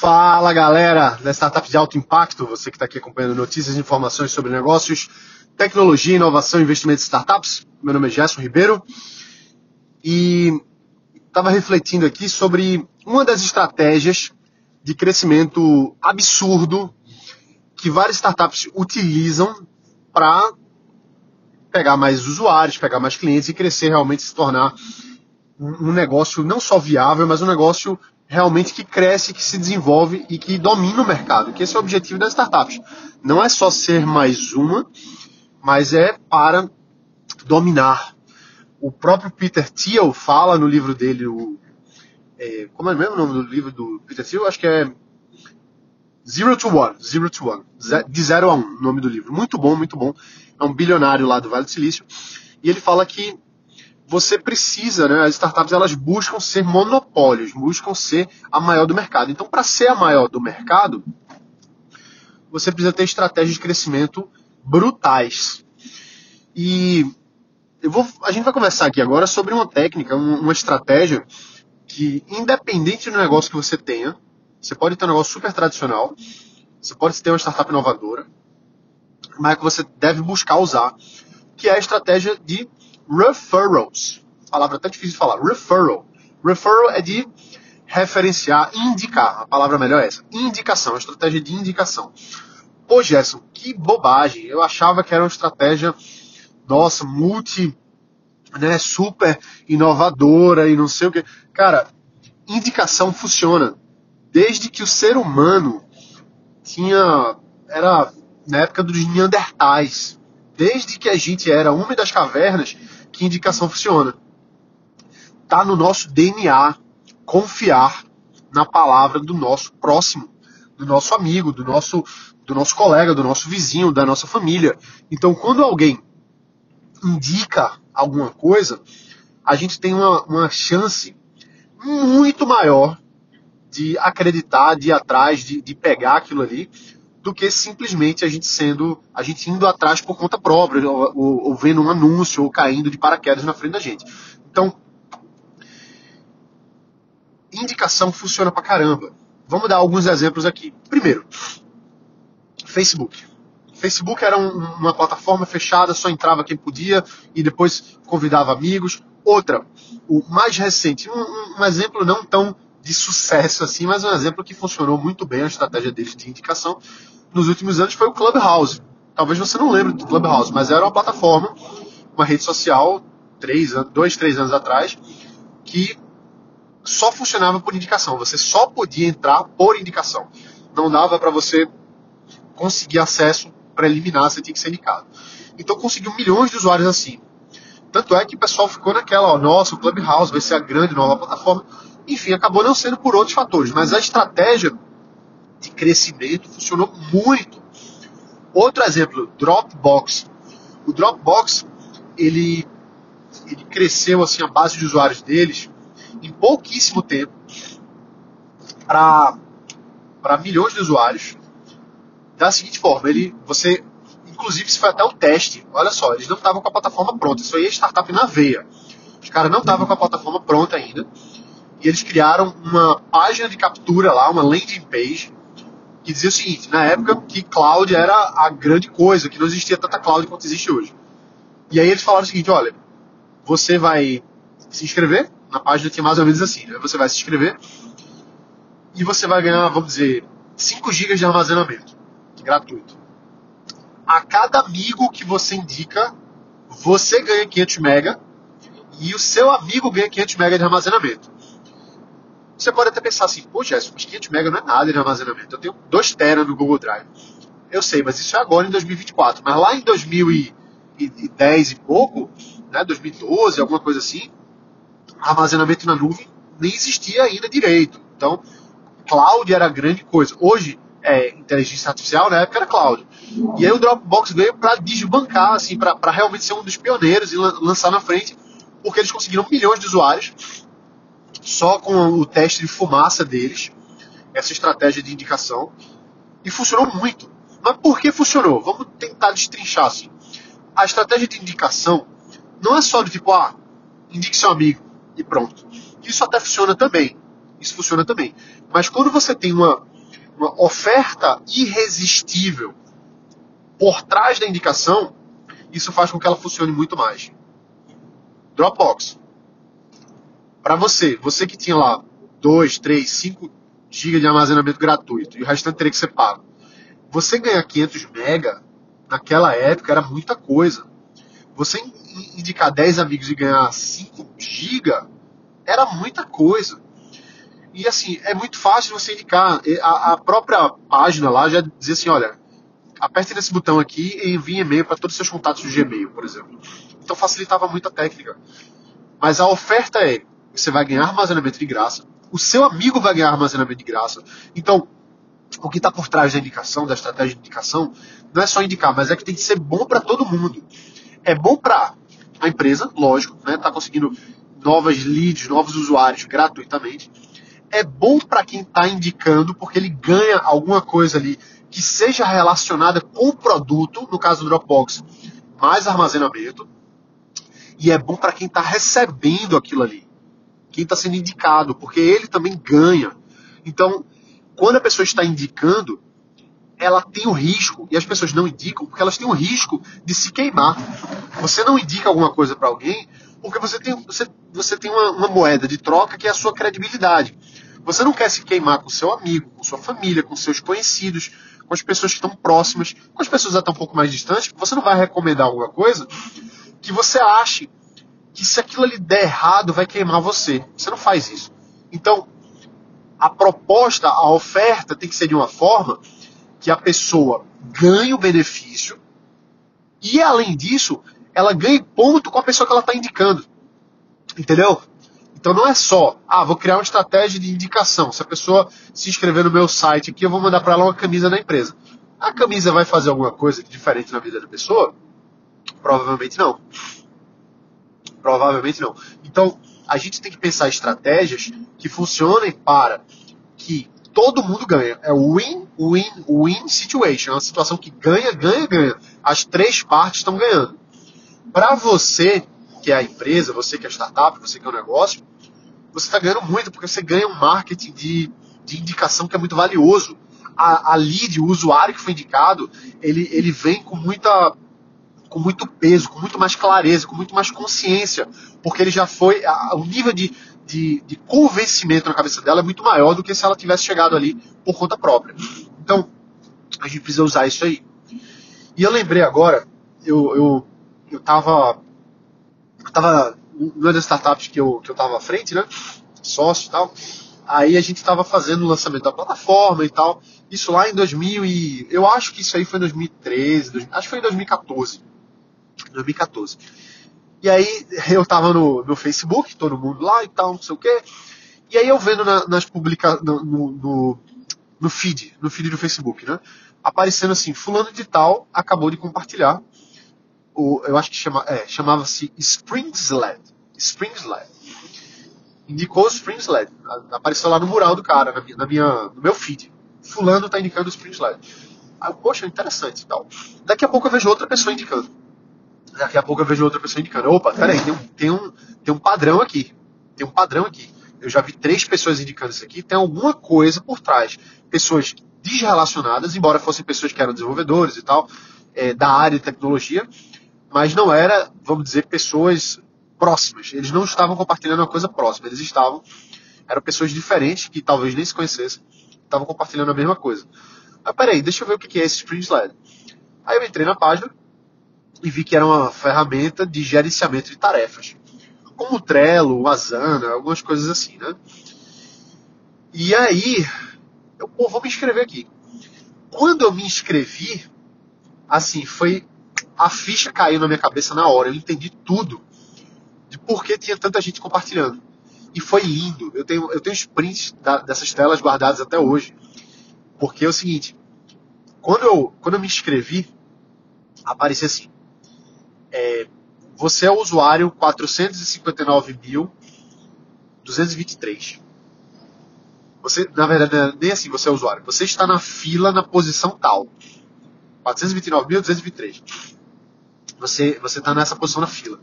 Fala galera da Startup de Alto Impacto, você que está aqui acompanhando notícias e informações sobre negócios, tecnologia, inovação e investimentos em startups. Meu nome é Gerson Ribeiro e estava refletindo aqui sobre uma das estratégias de crescimento absurdo que várias startups utilizam para pegar mais usuários, pegar mais clientes e crescer realmente se tornar um negócio não só viável, mas um negócio realmente que cresce, que se desenvolve e que domina o mercado, que esse é o objetivo das startups. Não é só ser mais uma, mas é para dominar. O próprio Peter Thiel fala no livro dele, o, é, como é mesmo o nome do livro do Peter Thiel? Acho que é Zero to One, Zero to One, de zero a um, nome do livro. Muito bom, muito bom. É um bilionário lá do Vale do Silício. E ele fala que você precisa, né, as startups elas buscam ser monopólios, buscam ser a maior do mercado. Então, para ser a maior do mercado, você precisa ter estratégias de crescimento brutais. E eu vou, a gente vai conversar aqui agora sobre uma técnica, uma estratégia que, independente do negócio que você tenha, você pode ter um negócio super tradicional, você pode ter uma startup inovadora, mas que você deve buscar usar, que é a estratégia de referrals. Palavra até difícil de falar. Referral. Referral é de referenciar, indicar. A palavra melhor é essa. Indicação, estratégia de indicação. Pô, Gerson, que bobagem. Eu achava que era uma estratégia, nossa, multi, né, super inovadora e não sei o que. Cara, indicação funciona. Desde que o ser humano tinha. Era na época dos Neandertais. Desde que a gente era homem das cavernas, que indicação funciona. Tá no nosso DNA confiar na palavra do nosso próximo, do nosso amigo, do nosso, do nosso colega, do nosso vizinho, da nossa família. Então, quando alguém indica alguma coisa, a gente tem uma, uma chance muito maior de acreditar, de ir atrás, de, de pegar aquilo ali, do que simplesmente a gente sendo, a gente indo atrás por conta própria, ou, ou, vendo um anúncio, ou caindo de paraquedas na frente da gente. Então, indicação funciona pra caramba. Vamos dar alguns exemplos aqui. Primeiro, Facebook. Facebook era um, uma plataforma fechada, só entrava quem podia e depois convidava amigos. Outra, o mais recente, um, um exemplo não tão de sucesso assim, mas um exemplo que funcionou muito bem a estratégia deles de indicação nos últimos anos foi o Clubhouse. Talvez você não lembre do Clubhouse, mas era uma plataforma, uma rede social, três, dois, três anos atrás, que só funcionava por indicação. Você só podia entrar por indicação. Não dava para você conseguir acesso preliminar, você tinha que ser indicado. Então conseguiu milhões de usuários assim. Tanto é que o pessoal ficou naquela, ó, nossa, o Clubhouse vai ser a grande nova plataforma. Enfim, acabou não sendo por outros fatores, mas a estratégia de crescimento funcionou muito. Outro exemplo, Dropbox. O Dropbox, ele, ele cresceu assim a base de usuários deles em pouquíssimo tempo para milhões de usuários. Da seguinte forma, ele, você, inclusive, isso foi até o teste. Olha só, eles não estavam com a plataforma pronta. Isso aí é startup na veia. Os caras não estavam com a plataforma pronta ainda. E eles criaram uma página de captura lá, uma landing page, que dizia o seguinte: na época que cloud era a grande coisa, que não existia tanta cloud quanto existe hoje. E aí eles falaram o seguinte: olha, você vai se inscrever, na página tinha mais ou menos assim, né? Você vai se inscrever e você vai ganhar, vamos dizer, 5 GB de armazenamento gratuito. A cada amigo que você indica, você ganha 500 MB e o seu amigo ganha 500 MB de armazenamento. Você pode até pensar assim, pô, Jéssica, mas 500 MB não é nada de armazenamento. Eu tenho 2 TB no Google Drive. Eu sei, mas isso é agora em 2024. Mas lá em 2010 e pouco, né, 2012, alguma coisa assim, armazenamento na nuvem nem existia ainda direito. Então, cloud era a grande coisa. Hoje, é inteligência artificial, na época era cloud. E aí o Dropbox veio para desbancar, assim, para realmente ser um dos pioneiros e lançar na frente, porque eles conseguiram milhões de usuários só com o teste de fumaça deles, essa estratégia de indicação, e funcionou muito. Mas por que funcionou? Vamos tentar destrinchar assim. A estratégia de indicação não é só do tipo, ah, indique seu amigo e pronto. Isso até funciona também. Isso funciona também. Mas quando você tem uma, uma oferta irresistível por trás da indicação, isso faz com que ela funcione muito mais. Dropbox. Para você, você que tinha lá 2, 3, 5 GB de armazenamento gratuito e o restante teria que ser pago. Você ganhar 500 mega naquela época era muita coisa. Você indicar 10 amigos e ganhar 5 GB era muita coisa. E assim, é muito fácil você indicar. A, a própria página lá já dizia assim: olha, aperte nesse botão aqui e envie e-mail para todos os seus contatos do Gmail, por exemplo. Então facilitava muito a técnica. Mas a oferta é: você vai ganhar armazenamento de graça, o seu amigo vai ganhar armazenamento de graça. Então, o que está por trás da indicação, da estratégia de indicação, não é só indicar, mas é que tem que ser bom para todo mundo. É bom para a empresa, lógico, né? Tá conseguindo novas leads, novos usuários gratuitamente. É bom para quem está indicando, porque ele ganha alguma coisa ali que seja relacionada com o produto, no caso do Dropbox, mais armazenamento. E é bom para quem está recebendo aquilo ali, quem está sendo indicado, porque ele também ganha. Então, quando a pessoa está indicando, ela tem o risco, e as pessoas não indicam porque elas têm o risco de se queimar. Você não indica alguma coisa para alguém porque você tem, você, você tem uma, uma, moeda de troca que é a sua credibilidade. Você não quer se queimar com seu amigo, com sua família, com seus conhecidos, com as pessoas que estão próximas, com as pessoas até um pouco mais distantes. Você não vai recomendar alguma coisa que você ache que se aquilo ali der errado vai queimar você. Você não faz isso. Então, a proposta, a oferta tem que ser de uma forma que a pessoa ganhe o benefício e, além disso, ela ganhe ponto com a pessoa que ela está indicando. Entendeu? Então não é só, ah, vou criar uma estratégia de indicação. Se a pessoa se inscrever no meu site aqui, eu vou mandar para ela uma camisa da empresa. A camisa vai fazer alguma coisa diferente na vida da pessoa? Provavelmente não. Provavelmente não. Então, a gente tem que pensar estratégias que funcionem para que todo mundo ganha. É o win-win-win situation. É uma situação que ganha, ganha, ganha. As três partes estão ganhando. Para você, que é a empresa, você que é a startup, você que é o negócio, você está ganhando muito, porque você ganha um marketing de, de indicação que é muito valioso. A, a lead, o usuário que foi indicado, ele, ele vem com muita com muito peso, com muito mais clareza, com muito mais consciência, porque ele já foi. A, o nível de, de, de, convencimento na cabeça dela é muito maior do que se ela tivesse chegado ali por conta própria. Então, a gente precisa usar isso aí. E eu lembrei agora, eu, eu, eu tava. Eu tava. Numa das startups que eu, que eu tava à frente, né? Sócio e tal. Aí a gente estava fazendo o lançamento da plataforma e tal. Isso lá em 2000 e... Eu acho que isso aí foi em 2013, acho que foi em 2014. 2014. E aí eu tava no, no Facebook, todo mundo lá e tal, não sei o quê. E aí eu vendo na, nas publicações, no, no, no, feed, no feed do Facebook, né? Aparecendo assim, fulano de tal acabou de compartilhar. O, eu acho que chama, é, chamava-se Spring Sled. Spring Sled. Indicou o Spring Sled. Apareceu lá no mural do cara, na minha, na minha, no meu feed. Fulano tá indicando o Spring Sled. Aí, poxa, interessante e tal. Daqui a pouco eu vejo outra pessoa indicando. Daqui a pouco eu vejo outra pessoa indicando. Opa, peraí, tem um, tem, um, tem um padrão aqui. Tem um padrão aqui. Eu já vi três pessoas indicando isso aqui. Tem alguma coisa por trás. Pessoas desrelacionadas, embora fossem pessoas que eram desenvolvedores e tal, é, da área de tecnologia, mas não era, vamos dizer, pessoas próximas. Eles não estavam compartilhando uma coisa próxima. Eles estavam. Eram pessoas diferentes que talvez nem se conhecessem. Estavam compartilhando a mesma coisa. Mas peraí, deixa eu ver o que é esse Spring Sled. Aí eu entrei na página e vi que era uma ferramenta de gerenciamento de tarefas, como o Trello, o Asana, algumas coisas assim, né? E aí, eu pô, vou me inscrever aqui. Quando eu me inscrevi, assim, foi a ficha caiu na minha cabeça na hora, eu entendi tudo de por que tinha tanta gente compartilhando. E foi lindo. Eu tenho, eu tenho os prints dessas telas guardadas até hoje. Porque é o seguinte, quando eu, quando eu me inscrevi, aparecia assim, é, você é o usuário 459.223. Você, na verdade, é nem assim você é usuário. Você está na fila na posição tal. 429.223. Você você está nessa posição na fila.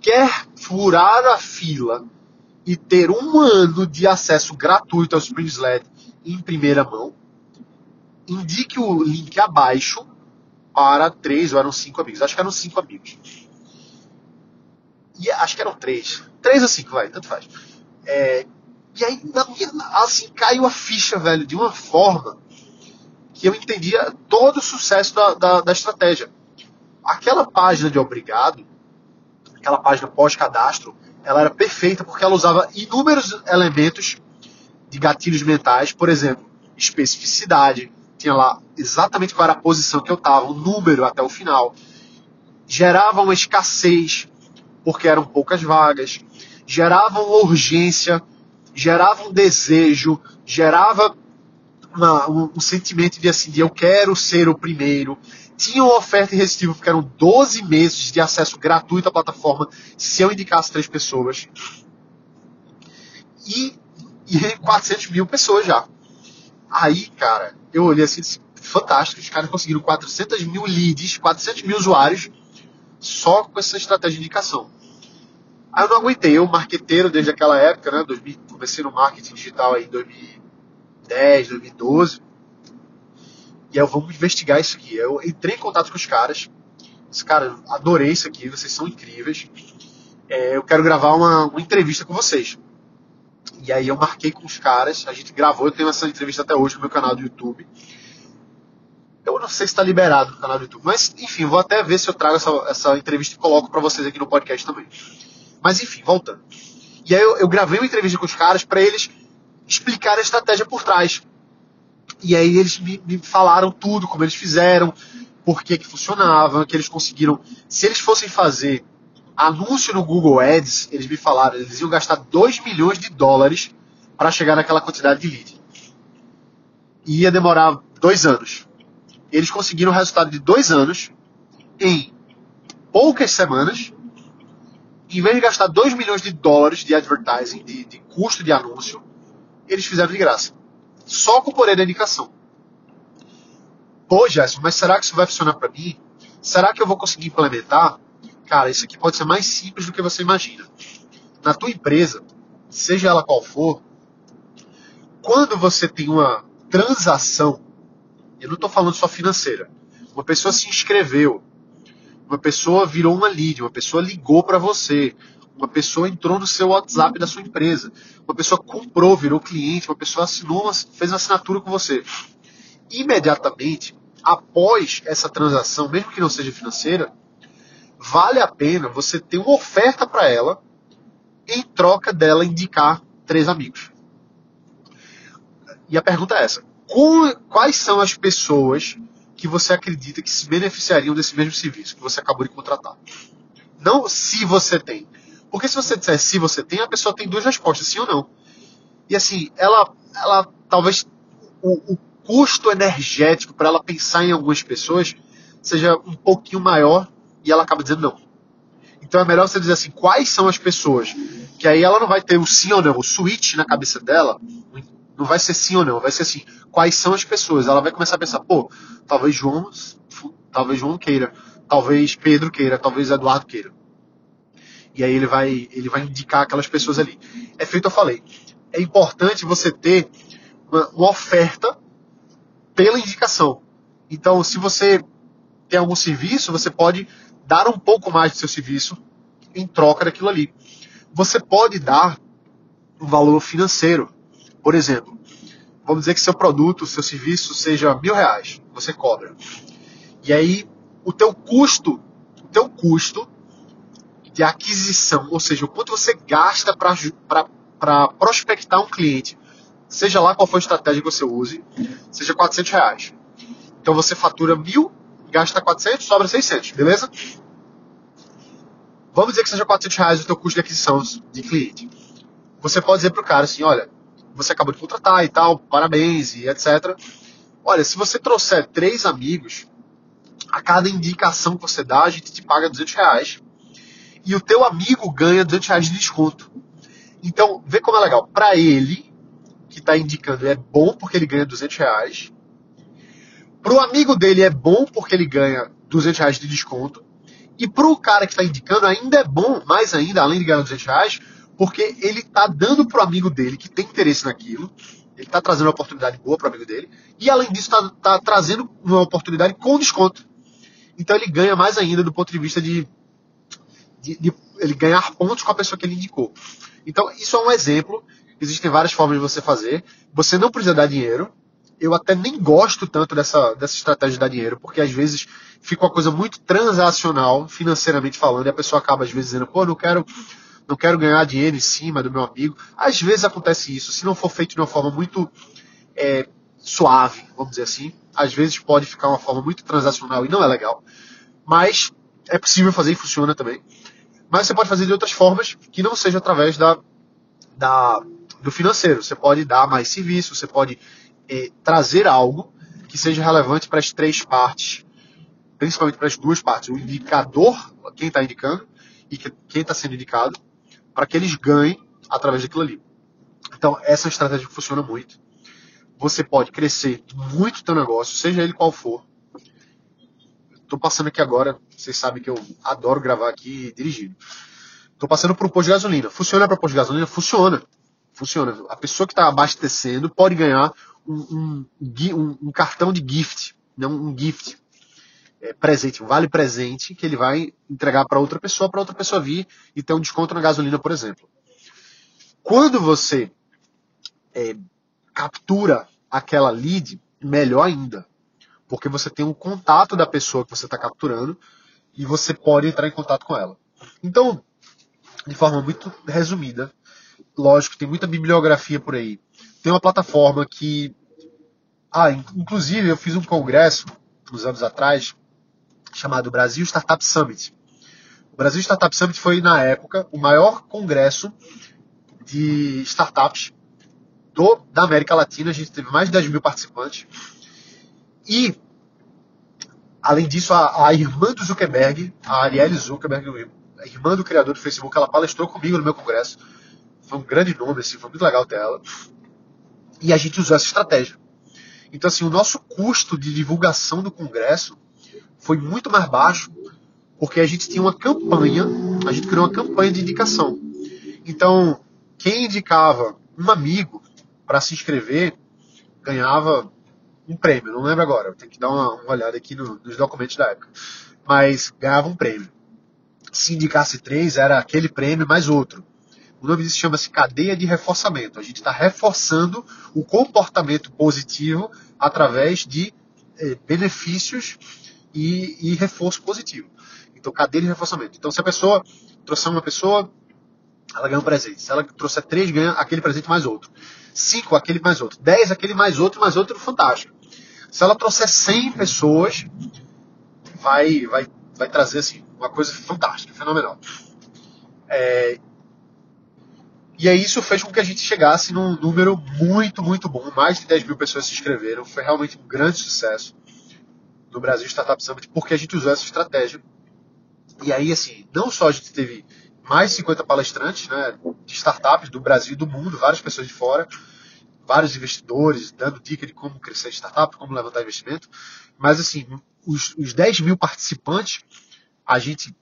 Quer furar a fila e ter um ano de acesso gratuito ao Spring Sled em primeira mão? indique o link abaixo para três ou eram cinco amigos. Acho que eram cinco amigos. E acho que eram três. Três ou cinco, vai, tanto faz. É, e aí, na minha, assim, caiu a ficha, velho, de uma forma que eu entendia todo o sucesso da, da, da estratégia. Aquela página de obrigado, aquela página pós-cadastro, ela era perfeita porque ela usava inúmeros elementos de gatilhos mentais, por exemplo, especificidade, tinha lá exatamente qual era a posição que eu estava, o número até o final. Gerava uma escassez, porque eram poucas vagas. Gerava uma urgência, gerava um desejo, gerava uma, um, um, sentimento de assim, de eu quero ser o primeiro. Tinha uma oferta irresistível, porque eram 12 meses de acesso gratuito à plataforma se eu indicasse três pessoas. E, e 400 mil pessoas já. Aí, cara, eu olhei assim, fantástico, os caras conseguiram 400 mil leads, 400 mil usuários, só com essa estratégia de indicação. Aí eu não aguentei, eu, marqueteiro desde aquela época, né, 2000, comecei no marketing digital aí em 2010, 2012, e aí eu vamos investigar isso aqui. Eu entrei em contato com os caras, esse cara, adorei isso aqui, vocês são incríveis, é, eu quero gravar uma, uma entrevista com vocês. E aí eu marquei com os caras, a gente gravou, eu tenho essa entrevista até hoje no meu canal do YouTube. Eu não sei se está liberado no canal do YouTube, mas enfim, vou até ver se eu trago essa, essa entrevista e coloco para vocês aqui no podcast também. Mas enfim, voltando. E aí eu, eu gravei uma entrevista com os caras para eles explicarem a estratégia por trás. E aí eles me, me falaram tudo, como eles fizeram, por que, que funcionava, que eles conseguiram. Se eles fossem fazer anúncio no Google Ads, eles me falaram, eles iam gastar 2 milhões de dólares para chegar naquela quantidade de lead. E ia demorar dois anos. Eles conseguiram o resultado de dois anos em poucas semanas. Em vez de gastar 2 milhões de dólares de advertising, de, de custo de anúncio, eles fizeram de graça. Só com o poder da indicação. Pô, Jéssica, mas será que isso vai funcionar para mim? Será que eu vou conseguir implementar? Cara, isso aqui pode ser mais simples do que você imagina. Na tua empresa, seja ela qual for, quando você tem uma transação, eu não estou falando só financeira, uma pessoa se inscreveu, uma pessoa virou uma lead, uma pessoa ligou para você, uma pessoa entrou no seu WhatsApp da sua empresa, uma pessoa comprou, virou cliente, uma pessoa assinou, fez uma assinatura com você. Imediatamente, após essa transação, mesmo que não seja financeira, vale a pena você ter uma oferta para ela em troca dela indicar três amigos. E a pergunta é essa: quais são as pessoas que você acredita que se beneficiariam desse mesmo serviço que você acabou de contratar? Não se você tem. Porque se você disser se você tem, a pessoa tem duas respostas, sim ou não. E assim, ela, ela talvez o, o custo energético para ela pensar em algumas pessoas seja um pouquinho maior e ela acaba dizendo não. Então é melhor você dizer assim, quais são as pessoas? Que aí ela não vai ter o sim ou não, o switch na cabeça dela, não vai ser sim ou não, vai ser assim, quais são as pessoas? Ela vai começar a pensar, pô, talvez João, talvez João queira, talvez Pedro queira, talvez Eduardo queira. E aí ele vai, ele vai indicar aquelas pessoas ali. É feito, eu falei. É importante você ter uma, uma oferta pela indicação. Então, se você tem algum serviço, você pode dar um pouco mais do seu serviço em troca daquilo ali. Você pode dar um valor financeiro. Por exemplo, vamos dizer que seu produto, seu serviço seja mil reais, você cobra. E aí o teu custo, o teu custo de aquisição, ou seja, o quanto você gasta para prospectar um cliente, seja lá qual for a estratégia que você use, seja 400 reais. Então você fatura mil gasta 400, sobra 600, beleza? Vamos dizer que seja 400 reais o teu custo de aquisição de cliente. Você pode dizer para o cara assim, olha, você acabou de contratar e tal, parabéns e etc. Olha, se você trouxer três amigos, a cada indicação que você dá, a gente te paga 200 reais. E o teu amigo ganha 200 reais de desconto. Então, vê como é legal. Para ele, que está indicando, é bom porque ele ganha 200 reais. Para o amigo dele é bom porque ele ganha 200 reais de desconto. E para o cara que está indicando ainda é bom, mais ainda, além de ganhar 200 reais, porque ele está dando para o amigo dele que tem interesse naquilo, Ele está trazendo uma oportunidade boa para o amigo dele. E além disso, está tá trazendo uma oportunidade com desconto. Então ele ganha mais ainda do ponto de vista de, de, de ele ganhar pontos com a pessoa que ele indicou. Então, isso é um exemplo. Existem várias formas de você fazer. Você não precisa dar dinheiro. Eu até nem gosto tanto dessa, dessa estratégia de dar dinheiro, porque às vezes fica uma coisa muito transacional, financeiramente falando, e a pessoa acaba às vezes dizendo, pô, não quero não quero ganhar dinheiro em cima do meu amigo. Às vezes acontece isso, se não for feito de uma forma muito é, suave, vamos dizer assim. Às vezes pode ficar uma forma muito transacional e não é legal. Mas é possível fazer e funciona também. Mas você pode fazer de outras formas que não seja através da, da do financeiro. Você pode dar mais serviço, você pode é, trazer algo que seja relevante para as três partes, principalmente para as duas partes. O indicador, quem está indicando, e quem está sendo indicado, para que eles ganhem através daquilo ali. Então, essa estratégia funciona muito. Você pode crescer muito teu negócio, seja ele qual for. Estou passando aqui agora, vocês sabem que eu adoro gravar aqui dirigindo. Estou passando por um posto de gasolina. Funciona para posto de gasolina? Funciona. Funciona. A pessoa que está abastecendo pode ganhar um, um, um, um, cartão de gift, não um gift é, presente, um vale presente que ele vai entregar para outra pessoa, para outra pessoa vir e ter um desconto na gasolina, por exemplo. Quando você é, captura aquela lead, melhor ainda, porque você tem um contato da pessoa que você está capturando e você pode entrar em contato com ela. Então, de forma muito resumida, lógico, tem muita bibliografia por aí. Tem uma plataforma que. Ah, inclusive eu fiz um congresso uns anos atrás chamado Brasil Startup Summit. O Brasil Startup Summit foi, na época, o maior congresso de startups do, da América Latina. A gente teve mais de 10 mil participantes. E, além disso, a, a irmã do Zuckerberg, a Arielle Zuckerberg, a irmã do criador do Facebook, ela palestrou comigo no meu congresso. Foi um grande nome, assim, foi muito legal ter ela. E a gente usou essa estratégia. Então, assim, o nosso custo de divulgação do congresso foi muito mais baixo, porque a gente tinha uma campanha, a gente criou uma campanha de indicação. Então, quem indicava um amigo para se inscrever ganhava um prêmio, não lembro agora, tenho que dar uma, uma olhada aqui no, nos documentos da época. Mas ganhava um prêmio. Se indicasse três, era aquele prêmio mais outro. O nome disso chama-se cadeia de reforçamento. A gente está reforçando o comportamento positivo através de eh, benefícios e, e reforço positivo. Então, cadeia de reforçamento. Então, se a pessoa trouxer uma pessoa, ela ganha um presente. Se ela trouxer três, ganha aquele presente mais outro. Cinco, aquele mais outro. Dez, aquele mais outro, mais outro, fantástico. Se ela trouxer 100 pessoas, vai, vai, vai trazer assim, uma coisa fantástica, fenomenal. É, e aí isso fez com que a gente chegasse num número muito, muito bom. Mais de 10 mil pessoas se inscreveram. Foi realmente um grande sucesso no Brasil Startup Summit, porque a gente usou essa estratégia. E aí, assim, não só a gente teve mais de 50 palestrantes né, de startups do Brasil e do mundo, várias pessoas de fora, vários investidores dando dica de como crescer startup, como levantar investimento, mas assim, os, os 10 mil participantes, a gente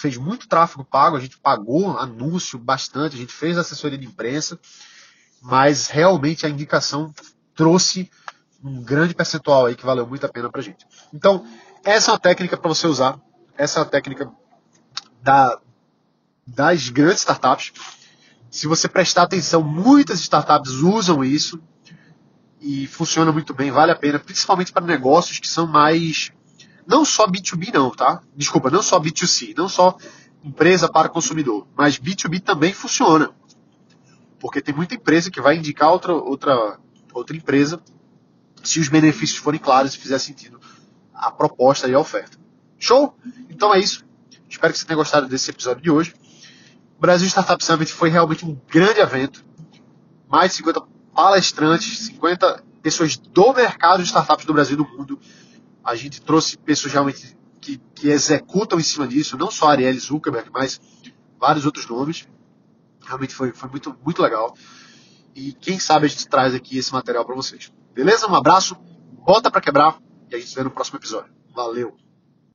fez muito tráfego pago, a gente pagou anúncio bastante, a gente fez assessoria de imprensa, mas realmente a indicação trouxe um grande percentual aí que valeu muito a pena pra gente. Então, essa é uma técnica para você usar. Essa é uma técnica da, das grandes startups. Se você prestar atenção, muitas startups usam isso e funciona muito bem, vale a pena, principalmente para negócios que são mais não só B2B não, tá? Desculpa, não só B2C, não só empresa para consumidor, mas B2B também funciona. Porque tem muita empresa que vai indicar outra outra outra empresa se os benefícios forem claros e fizer sentido a proposta e a oferta. Show? Então é isso. Espero que você tenha gostado desse episódio de hoje. O Brasil Startup Summit foi realmente um grande evento. Mais de 50 palestrantes, 50 pessoas do mercado de startups do Brasil e do mundo. A gente trouxe pessoas realmente que, que executam em cima disso, não só Ariel Zuckerberg, mas vários outros nomes. Realmente foi, foi muito, muito legal. E quem sabe a gente traz aqui esse material para vocês. Beleza? Um abraço, bota para quebrar e a gente se vê no próximo episódio. Valeu!